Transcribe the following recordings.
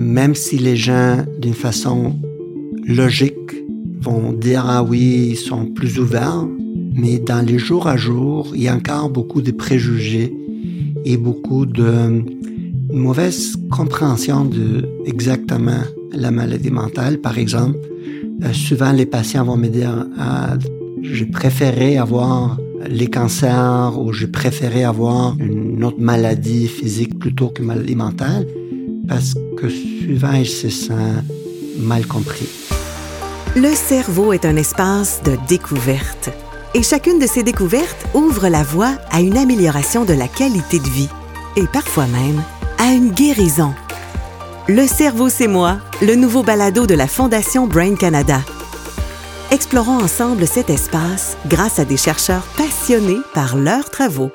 même si les gens, d'une façon logique, vont dire ah oui, ils sont plus ouverts, mais dans les jours à jour, il y a encore beaucoup de préjugés et beaucoup de mauvaise compréhension de exactement la maladie mentale. Par exemple, euh, souvent les patients vont me dire ah, j'ai préféré avoir les cancers ou j'ai préféré avoir une autre maladie physique plutôt que maladie mentale parce que souvent ils se sentent mal compris. Le cerveau est un espace de découverte et chacune de ces découvertes ouvre la voie à une amélioration de la qualité de vie et parfois même à une guérison. Le cerveau, c'est moi, le nouveau balado de la Fondation Brain Canada. Explorons ensemble cet espace grâce à des chercheurs passionnés par leurs travaux.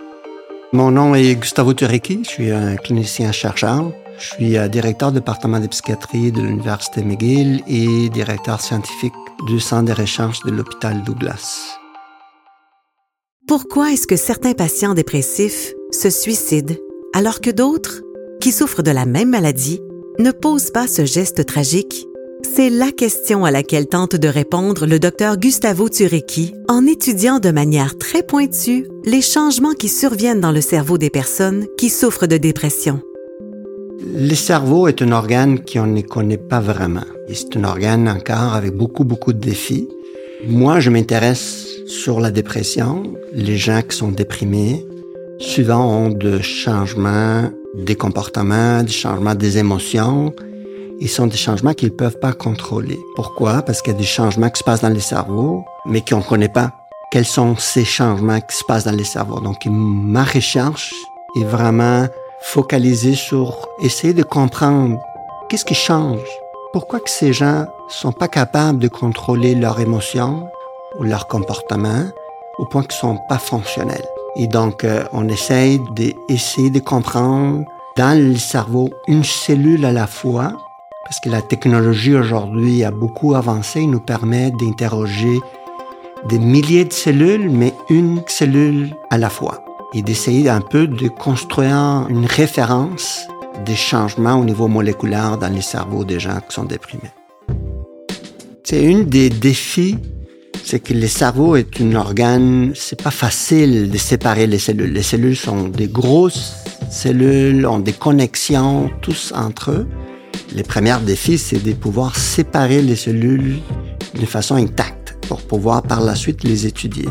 Mon nom est Gustavo Turecki, je suis un clinicien-chercheur. Je suis euh, directeur du département de psychiatrie de l'Université McGill et directeur scientifique du Centre de recherche de l'hôpital Douglas. Pourquoi est-ce que certains patients dépressifs se suicident alors que d'autres, qui souffrent de la même maladie, ne posent pas ce geste tragique? C'est la question à laquelle tente de répondre le docteur Gustavo Turecki en étudiant de manière très pointue les changements qui surviennent dans le cerveau des personnes qui souffrent de dépression. Le cerveau est un organe qu'on ne connaît pas vraiment. C'est un organe encore avec beaucoup, beaucoup de défis. Moi, je m'intéresse sur la dépression. Les gens qui sont déprimés, souvent ont de changements des comportements, des changements des émotions. Ils sont des changements qu'ils ne peuvent pas contrôler. Pourquoi? Parce qu'il y a des changements qui se passent dans le cerveau, mais qu'on ne connaît pas. Quels sont ces changements qui se passent dans le cerveau? Donc, ma recherche est vraiment focalisée sur essayer de comprendre qu'est-ce qui change. Pourquoi que ces gens sont pas capables de contrôler leurs émotions ou leur comportement au point qu'ils sont pas fonctionnels. Et donc, euh, on essaye d'essayer de comprendre dans le cerveau une cellule à la fois, parce que la technologie aujourd'hui a beaucoup avancé, et nous permet d'interroger des milliers de cellules, mais une cellule à la fois, et d'essayer un peu de construire une référence des changements au niveau moléculaire dans les cerveaux des gens qui sont déprimés. C'est une des défis c'est que le cerveau est un organe, c'est pas facile de séparer les cellules. Les cellules sont des grosses cellules, ont des connexions tous entre eux. Les premiers défis, c'est de pouvoir séparer les cellules de façon intacte pour pouvoir par la suite les étudier.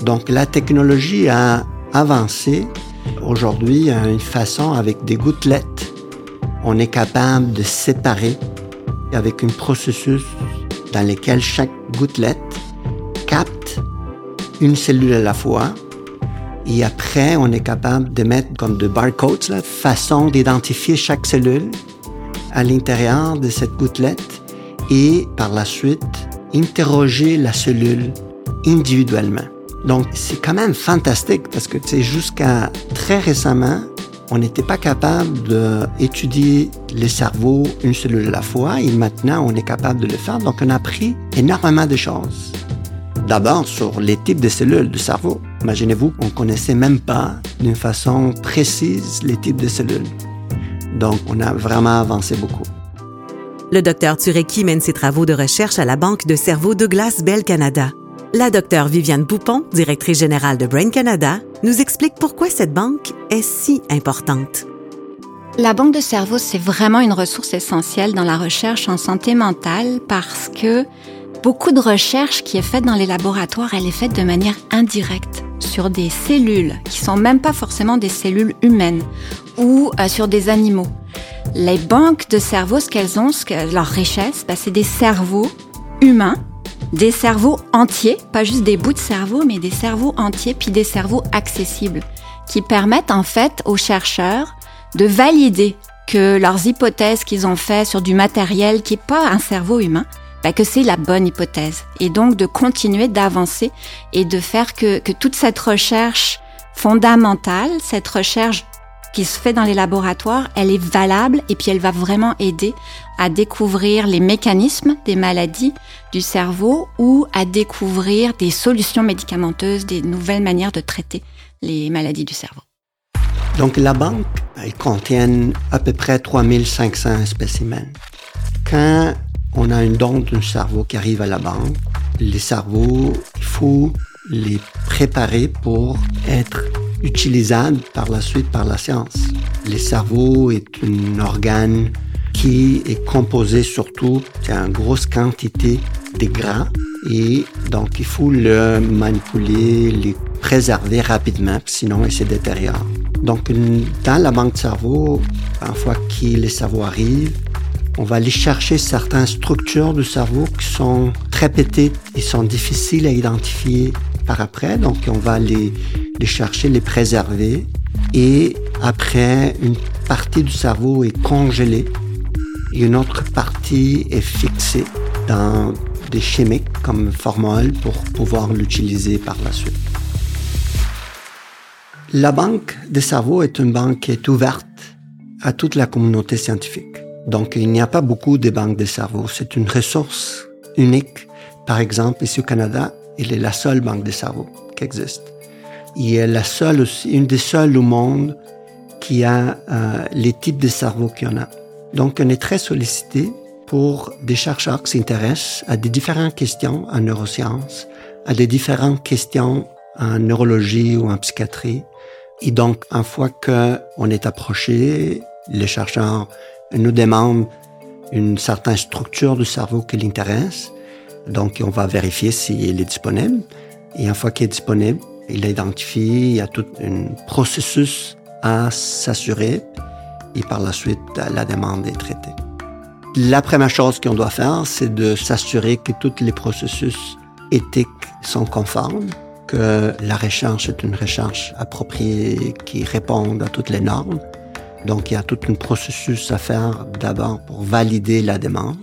Donc la technologie a avancé. Aujourd'hui, une façon avec des gouttelettes, on est capable de séparer avec un processus dans lequel chaque gouttelette capte une cellule à la fois. Et après, on est capable de mettre comme de barcodes, la façon d'identifier chaque cellule à l'intérieur de cette gouttelette et par la suite interroger la cellule individuellement. Donc, c'est quand même fantastique parce que, c'est jusqu'à très récemment, on n'était pas capable d'étudier les cerveaux une cellule à la fois et maintenant on est capable de le faire. Donc on a appris énormément de choses. D'abord sur les types de cellules du cerveau. Imaginez-vous, on connaissait même pas d'une façon précise les types de cellules. Donc on a vraiment avancé beaucoup. Le docteur Turecki mène ses travaux de recherche à la Banque de cerveau Douglas Bell Canada. La docteure Viviane Poupon, directrice générale de Brain Canada, nous explique pourquoi cette banque est si importante. La banque de cerveau, c'est vraiment une ressource essentielle dans la recherche en santé mentale parce que beaucoup de recherche qui est faite dans les laboratoires, elle est faite de manière indirecte sur des cellules qui sont même pas forcément des cellules humaines ou euh, sur des animaux. Les banques de cerveau, ce qu'elles ont, ce que, leur richesse, bah, c'est des cerveaux humains des cerveaux entiers, pas juste des bouts de cerveau, mais des cerveaux entiers, puis des cerveaux accessibles, qui permettent en fait aux chercheurs de valider que leurs hypothèses qu'ils ont faites sur du matériel qui n'est pas un cerveau humain, bah, que c'est la bonne hypothèse. Et donc de continuer d'avancer et de faire que, que toute cette recherche fondamentale, cette recherche qui se fait dans les laboratoires, elle est valable et puis elle va vraiment aider à découvrir les mécanismes des maladies du cerveau ou à découvrir des solutions médicamenteuses, des nouvelles manières de traiter les maladies du cerveau. Donc la banque, elle contient à peu près 3500 spécimens. Quand on a une don d'un cerveau qui arrive à la banque, les cerveaux, il faut les préparer pour être utilisables par la suite par la science. Le cerveau est un organe qui est composé surtout d'une grosse quantité de gras et donc il faut le manipuler, le préserver rapidement, sinon il se détériore. Donc dans la banque de cerveau, une fois que les cerveaux arrivent, on va aller chercher certaines structures du cerveau qui sont très petites et sont difficiles à identifier par après. Donc, on va les, les chercher, les préserver. Et après, une partie du cerveau est congelée et une autre partie est fixée dans des chimiques comme formol pour pouvoir l'utiliser par la suite. La banque des cerveaux est une banque qui est ouverte à toute la communauté scientifique. Donc, il n'y a pas beaucoup de banques de cerveau. C'est une ressource unique. Par exemple, ici au Canada, il est la seule banque de cerveau qui existe. Il est la seule aussi, une des seules au monde qui a euh, les types de cerveau qu'il y en a. Donc, on est très sollicité pour des chercheurs qui s'intéressent à des différentes questions en neurosciences, à des différentes questions en neurologie ou en psychiatrie. Et donc, une fois qu'on est approché, les chercheurs nous demande une certaine structure du cerveau qui l'intéresse. Donc, on va vérifier s'il est disponible. Et une fois qu'il est disponible, il est identifié, il y a tout un processus à s'assurer. Et par la suite, la demande est traitée. La première chose qu'on doit faire, c'est de s'assurer que tous les processus éthiques sont conformes, que la recherche est une recherche appropriée qui répond à toutes les normes, donc, il y a tout un processus à faire d'abord pour valider la demande.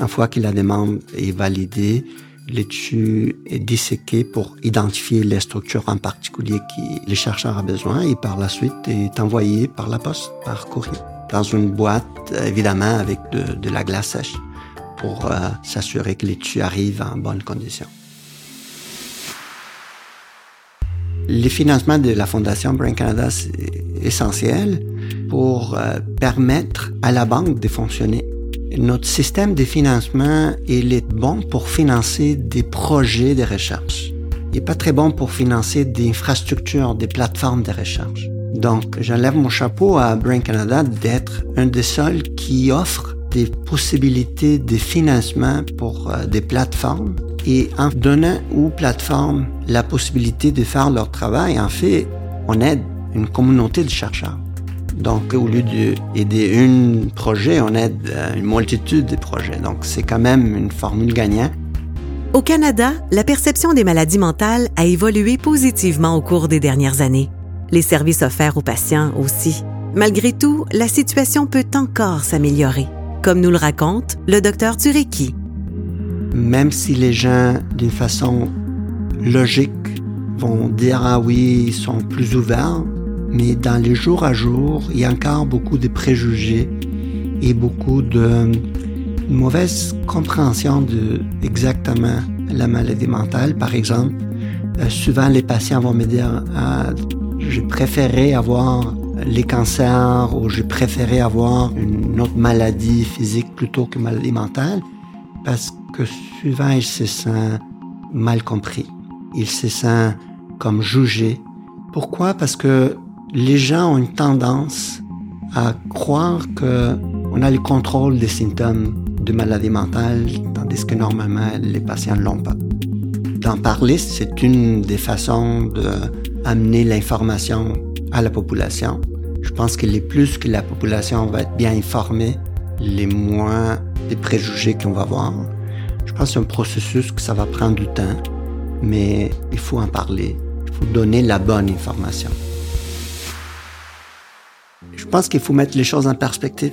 Une fois que la demande est validée, l'étude est disséqué pour identifier les structures en particulier que les chercheurs ont besoin et par la suite est envoyé par la poste, par courrier, dans une boîte, évidemment, avec de, la glace sèche pour euh, s'assurer que l'étude arrive en bonnes conditions. Les financements de la Fondation Brain Canada, c'est essentiel pour euh, permettre à la banque de fonctionner. Notre système de financement, il est bon pour financer des projets de recherche. Il n'est pas très bon pour financer des infrastructures, des plateformes de recherche. Donc, j'enlève mon chapeau à Brain Canada d'être un des seuls qui offre des possibilités de financement pour euh, des plateformes et en donnant aux plateformes la possibilité de faire leur travail, en fait, on aide une communauté de chercheurs. Donc, au lieu d'aider un projet, on aide euh, une multitude de projets. Donc, c'est quand même une formule gagnante. Au Canada, la perception des maladies mentales a évolué positivement au cours des dernières années. Les services offerts aux patients aussi. Malgré tout, la situation peut encore s'améliorer, comme nous le raconte le docteur Tureki. Même si les gens, d'une façon logique, vont dire ah oui, ils sont plus ouverts, mais dans les jours à jour, il y a encore beaucoup de préjugés et beaucoup de mauvaise compréhension de exactement la maladie mentale. Par exemple, euh, souvent les patients vont me dire ah, j'ai préféré avoir les cancers ou j'ai préféré avoir une autre maladie physique plutôt que maladie mentale parce que souvent ils se sentent mal compris. Ils se sentent comme jugés. Pourquoi? Parce que les gens ont une tendance à croire qu'on a le contrôle des symptômes de maladie mentale, tandis que normalement les patients ne l'ont pas. D'en parler, c'est une des façons d'amener l'information à la population. Je pense que les plus que la population va être bien informée, les moins des préjugés qu'on va avoir. Je pense que c'est un processus que ça va prendre du temps, mais il faut en parler. Il faut donner la bonne information. Je pense qu'il faut mettre les choses en perspective.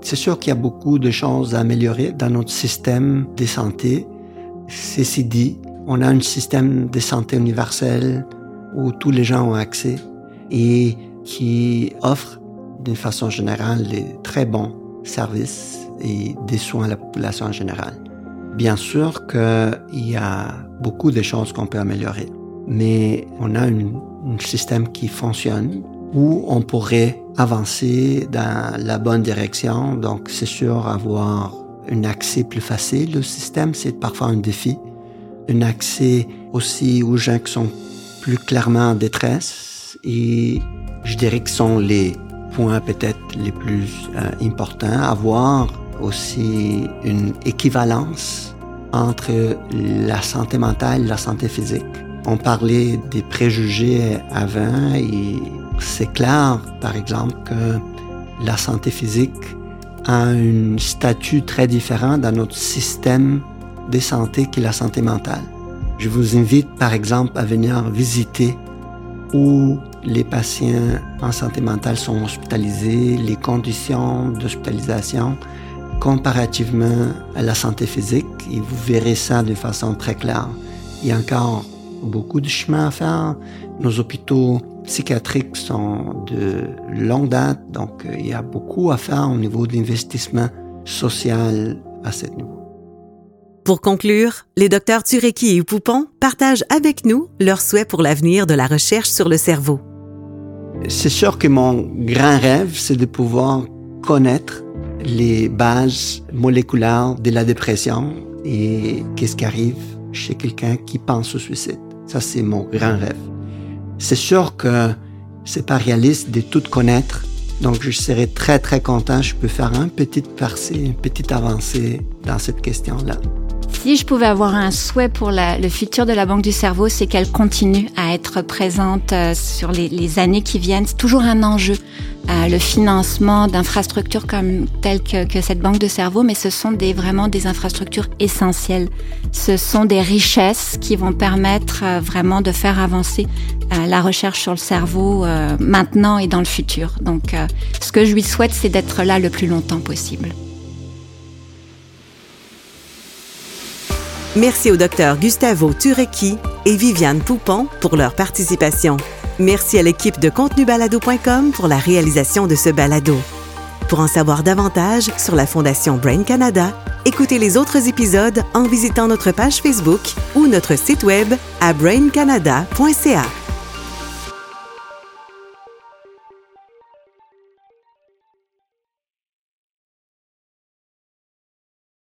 C'est sûr qu'il y a beaucoup de choses à améliorer dans notre système de santé. Ceci dit, on a un système de santé universel où tous les gens ont accès et qui offre d'une façon générale des très bons services et des soins à la population en général. Bien sûr qu'il y a beaucoup de choses qu'on peut améliorer, mais on a un système qui fonctionne où on pourrait avancer dans la bonne direction. Donc, c'est sûr, avoir un accès plus facile au système, c'est parfois un défi. Un accès aussi aux gens qui sont plus clairement en détresse. Et je dirais que sont les points peut-être les plus euh, importants. Avoir aussi une équivalence entre la santé mentale et la santé physique. On parlait des préjugés avant et c'est clair, par exemple, que la santé physique a un statut très différent dans notre système de santé que la santé mentale. Je vous invite, par exemple, à venir visiter où les patients en santé mentale sont hospitalisés, les conditions d'hospitalisation comparativement à la santé physique, et vous verrez ça de façon très claire. Il y a encore beaucoup de chemin à faire. Nos hôpitaux psychiatriques sont de longue date, donc euh, il y a beaucoup à faire au niveau de l'investissement social à ce niveau. Pour conclure, les docteurs Tureki et Poupon partagent avec nous leurs souhaits pour l'avenir de la recherche sur le cerveau. C'est sûr que mon grand rêve, c'est de pouvoir connaître les bases moléculaires de la dépression et qu'est-ce qui arrive chez quelqu'un qui pense au suicide. Ça, c'est mon grand rêve. C'est sûr que c'est pas réaliste de tout connaître. Donc, je serais très, très content. Je peux faire un petit percée, une petite avancée dans cette question-là. Si je pouvais avoir un souhait pour le futur de la Banque du cerveau, c'est qu'elle continue à être présente euh, sur les, années qui viennent. C'est toujours un enjeu, euh, le financement d'infrastructures comme telles que, cette Banque de cerveau, mais ce sont vraiment des infrastructures essentielles. Ce sont des richesses qui vont permettre euh, vraiment de faire avancer la recherche sur le cerveau maintenant et dans le futur. Donc, ce que je lui souhaite, c'est d'être là le plus longtemps possible. Merci au docteur Gustavo Turecki et Viviane Poupon pour leur participation. Merci à l'équipe de contenubalado.com pour la réalisation de ce balado. Pour en savoir davantage sur la Fondation Brain Canada, écoutez les autres épisodes en visitant notre page Facebook ou notre site web à braincanada.ca.